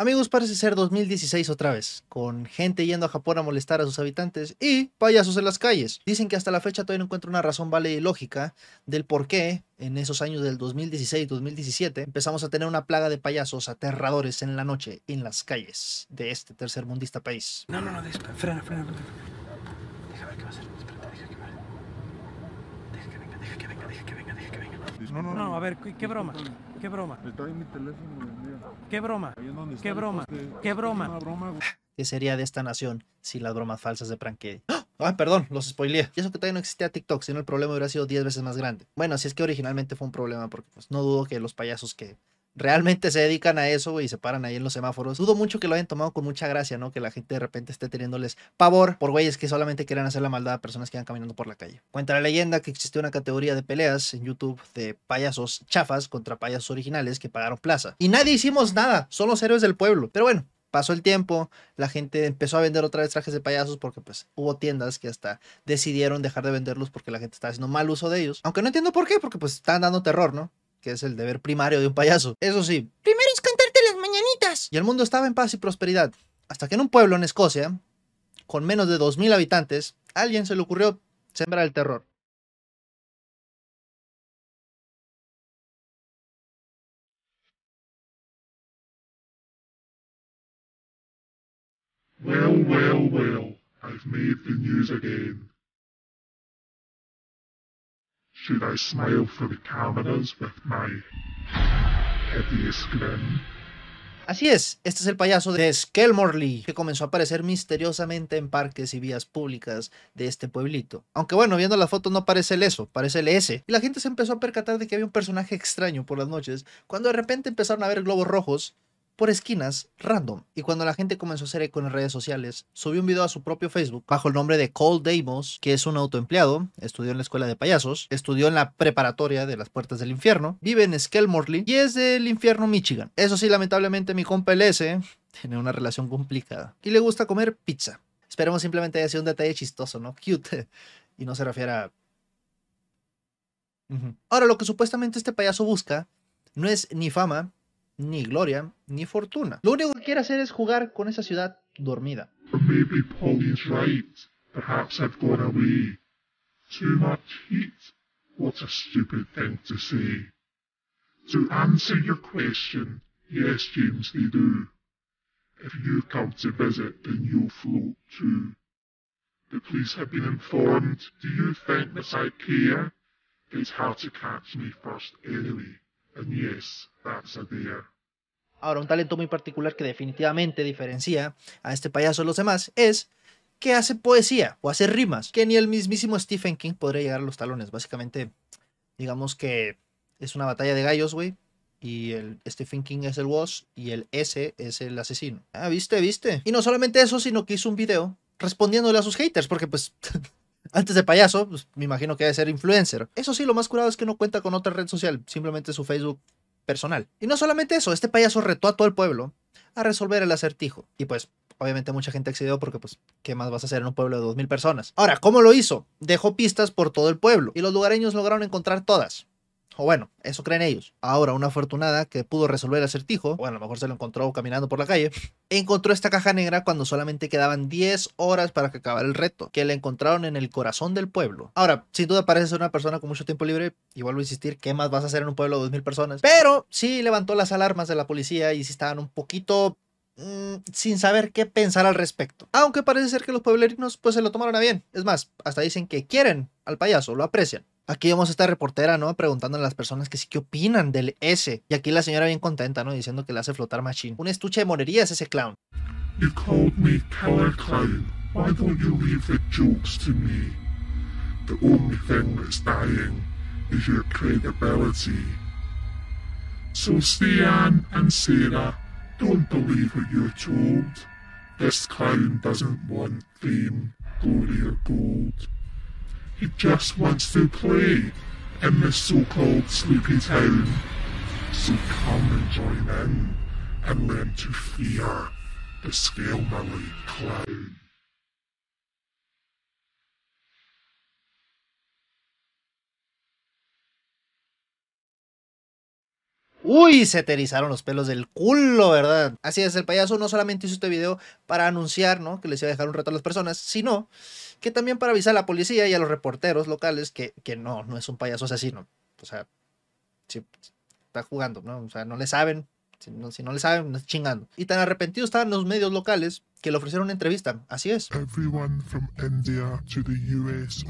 Amigos, parece ser 2016 otra vez, con gente yendo a Japón a molestar a sus habitantes y payasos en las calles. Dicen que hasta la fecha todavía no encuentro una razón vale y lógica del por qué en esos años del 2016-2017 empezamos a tener una plaga de payasos aterradores en la noche en las calles de este tercermundista país. No, no, no, frena, frena, frena. Deja ver qué va a hacer. Espérate, deja que vaya. Deja que venga, deja que venga, deja que venga, deja que venga. No, no, No, a ver, ¿qué, qué broma? ¿Qué broma? Está en mi teléfono, mira. ¿Qué broma? ¿Qué broma? ¿Qué broma? ¿Qué sería de esta nación sin las bromas falsas de Prankedy? ¡Ah! ¡Ay, perdón! Los spoileé. Y eso que todavía no existía TikTok, sino el problema hubiera sido 10 veces más grande. Bueno, si es que originalmente fue un problema, porque pues no dudo que los payasos que realmente se dedican a eso, y se paran ahí en los semáforos. Dudo mucho que lo hayan tomado con mucha gracia, ¿no? Que la gente de repente esté teniéndoles pavor por güeyes que solamente quieren hacer la maldad a personas que van caminando por la calle. Cuenta la leyenda que existió una categoría de peleas en YouTube de payasos chafas contra payasos originales que pagaron plaza. Y nadie hicimos nada, son los héroes del pueblo. Pero bueno, pasó el tiempo, la gente empezó a vender otra vez trajes de payasos porque pues hubo tiendas que hasta decidieron dejar de venderlos porque la gente estaba haciendo mal uso de ellos. Aunque no entiendo por qué, porque pues están dando terror, ¿no? Que es el deber primario de un payaso. Eso sí, primero es cantarte las mañanitas. Y el mundo estaba en paz y prosperidad. Hasta que en un pueblo en Escocia, con menos de 2.000 habitantes, a alguien se le ocurrió sembrar el terror. Well, well, well, I've made the news again. I smile for the cameras with my? Así es, este es el payaso de Skelmorley, que comenzó a aparecer misteriosamente en parques y vías públicas de este pueblito. Aunque bueno, viendo las fotos no parece el eso, parece el S. Y la gente se empezó a percatar de que había un personaje extraño por las noches, cuando de repente empezaron a ver globos rojos por esquinas random. Y cuando la gente comenzó a hacer eco en redes sociales, subió un video a su propio Facebook bajo el nombre de Cole Damos, que es un autoempleado, estudió en la escuela de payasos, estudió en la preparatoria de las puertas del infierno, vive en Skelmorley y es del infierno Michigan. Eso sí, lamentablemente mi compa el S tiene una relación complicada y le gusta comer pizza. Esperemos simplemente haya sido un detalle chistoso, ¿no? Cute. Y no se refiera a... Ahora, lo que supuestamente este payaso busca no es ni fama, ni gloria, ni fortuna. Lo único que quiere hacer es jugar con esa ciudad dormida. To answer your question, yes, James, they do. If you come to visit, then you'll float too. The police have been informed. Do you think that I care? It's hard to catch me first anyway. And yes, that's a dare. Ahora, un talento muy particular que definitivamente diferencia a este payaso de los demás es que hace poesía o hace rimas, que ni el mismísimo Stephen King podría llegar a los talones. Básicamente, digamos que es una batalla de gallos, güey. Y el Stephen King es el boss y el S es el asesino. Ah, viste, viste. Y no solamente eso, sino que hizo un video respondiéndole a sus haters, porque pues antes de payaso, pues, me imagino que debe ser influencer. Eso sí, lo más curado es que no cuenta con otra red social, simplemente su Facebook personal. Y no solamente eso, este payaso retó a todo el pueblo a resolver el acertijo. Y pues, obviamente mucha gente accedió porque pues, ¿qué más vas a hacer en un pueblo de 2.000 personas? Ahora, ¿cómo lo hizo? Dejó pistas por todo el pueblo y los lugareños lograron encontrar todas. O bueno, eso creen ellos. Ahora, una afortunada que pudo resolver el acertijo, bueno, a lo mejor se lo encontró caminando por la calle, encontró esta caja negra cuando solamente quedaban 10 horas para que acabara el reto, que la encontraron en el corazón del pueblo. Ahora, sin duda parece una persona con mucho tiempo libre, y vuelvo a insistir, ¿qué más vas a hacer en un pueblo de 2.000 personas? Pero sí levantó las alarmas de la policía y sí estaban un poquito mm, sin saber qué pensar al respecto. Aunque parece ser que los pueblerinos pues se lo tomaron a bien. Es más, hasta dicen que quieren al payaso, lo aprecian. Aquí vemos a esta reportera, ¿no? Preguntando a las personas que sí opinan del S. Y aquí la señora bien contenta, ¿no? Diciendo que le hace flotar machine. Un estuche de monerías ese clown. Is your credibility. So, Stian and Sarah, don't believe what you're told. This clown doesn't want fame, glory, or gold. He just wants to play in this so-called sleepy town. So come and join in and learn to fear the Scale-Millie Clown. Uy, se te erizaron los pelos del culo, ¿verdad? Así es, el payaso no solamente hizo este video para anunciar, ¿no? Que les iba a dejar un reto a las personas, sino que también para avisar a la policía y a los reporteros locales que, que no, no es un payaso asesino. O sea, está jugando, ¿no? O sea, no le saben, si no, le saben, chingando. Y tan arrepentidos estaban los medios locales que le ofrecieron una entrevista. Así es. Everyone from India to the US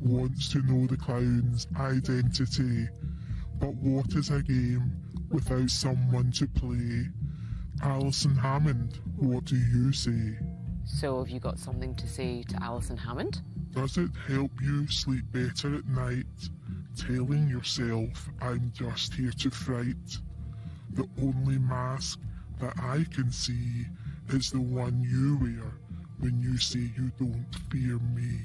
wants to know the clown's identity. But what is a game without someone to play? Alison Hammond, what do you say? So, have you got something to say to Alison Hammond? Does it help you sleep better at night? Telling yourself, I'm just here to fright. The only mask that I can see is the one you wear when you say you don't fear me.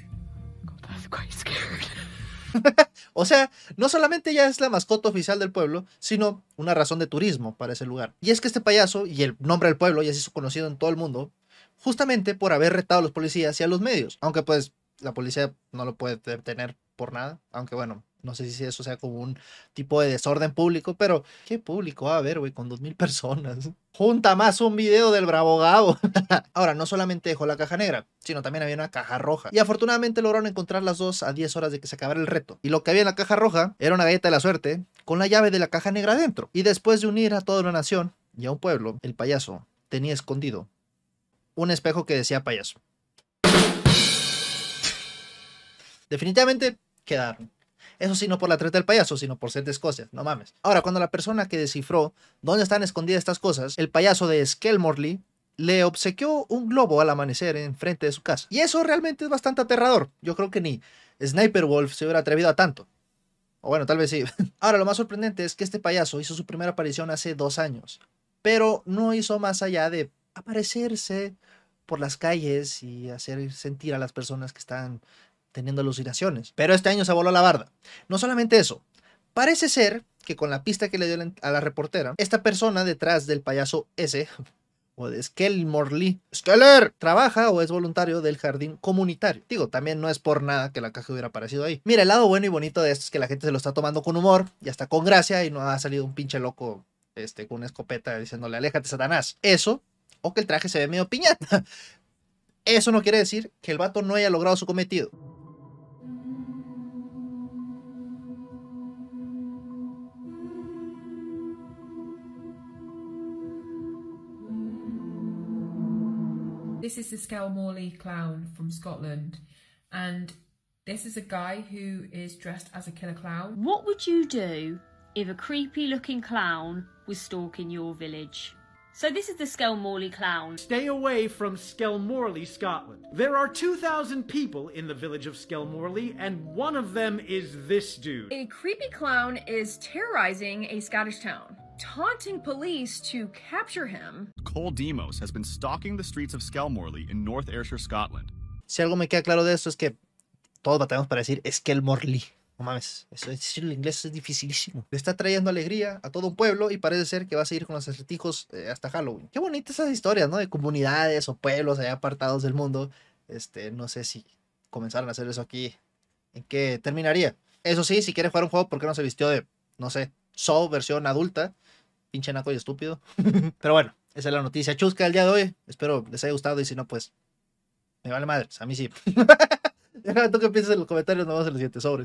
O sea, no solamente ya es la mascota oficial del pueblo, sino una razón de turismo para ese lugar. Y es que este payaso y el nombre del pueblo ya se hizo conocido en todo el mundo, justamente por haber retado a los policías y a los medios. Aunque pues la policía no lo puede detener por nada, aunque bueno, no sé si eso sea como un tipo de desorden público, pero ¿qué público va a haber, güey, con dos mil personas? Junta más un video del Bravo Gabo. Ahora, no solamente dejó la caja negra, sino también había una caja roja. Y afortunadamente lograron encontrar las dos a 10 horas de que se acabara el reto. Y lo que había en la caja roja era una galleta de la suerte con la llave de la caja negra dentro. Y después de unir a toda una nación y a un pueblo, el payaso tenía escondido un espejo que decía payaso. Definitivamente quedaron. Eso sí, no por la treta del payaso, sino por ser de Escocia, no mames. Ahora, cuando la persona que descifró dónde están escondidas estas cosas, el payaso de Skelmorley le obsequió un globo al amanecer enfrente de su casa. Y eso realmente es bastante aterrador. Yo creo que ni Sniper Wolf se hubiera atrevido a tanto. O bueno, tal vez sí. Ahora, lo más sorprendente es que este payaso hizo su primera aparición hace dos años. Pero no hizo más allá de aparecerse por las calles y hacer sentir a las personas que están teniendo alucinaciones. Pero este año se voló la barda. No solamente eso, parece ser que con la pista que le dio a la reportera, esta persona detrás del payaso ese, o de Skelmorley, Skeller, trabaja o es voluntario del jardín comunitario. Digo, también no es por nada que la caja hubiera aparecido ahí. Mira, el lado bueno y bonito de esto es que la gente se lo está tomando con humor y hasta con gracia y no ha salido un pinche loco este, con una escopeta diciéndole, aléjate, Satanás. Eso, o que el traje se ve medio piñata. Eso no quiere decir que el vato no haya logrado su cometido. This is the Skelmorley clown from Scotland, and this is a guy who is dressed as a killer clown. What would you do if a creepy looking clown was stalking your village? So, this is the Skelmorley clown. Stay away from Skelmorley, Scotland. There are 2,000 people in the village of Skelmorley, and one of them is this dude. A creepy clown is terrorizing a Scottish town, taunting police to capture him. Cole Demos has been stalking the streets of Skelmorley in North Ayrshire, Scotland. Si algo me queda claro de esto es que todos batallamos para decir Skelmorley. No mames, eso, decir el inglés es dificilísimo. Le está trayendo alegría a todo un pueblo y parece ser que va a seguir con los acertijos eh, hasta Halloween. Qué bonitas esas historias, ¿no? De comunidades o pueblos allá apartados del mundo. Este, no sé si comenzaron a hacer eso aquí. ¿En qué terminaría? Eso sí, si quiere jugar un juego, ¿por qué no se vistió de, no sé, Saw versión adulta? Pinche naco y estúpido. Pero bueno, esa es la noticia chusca del día de hoy. Espero les haya gustado y si no, pues me vale madres. A mí sí. Tú que pienses en los comentarios, nos vemos en los siguientes sobres.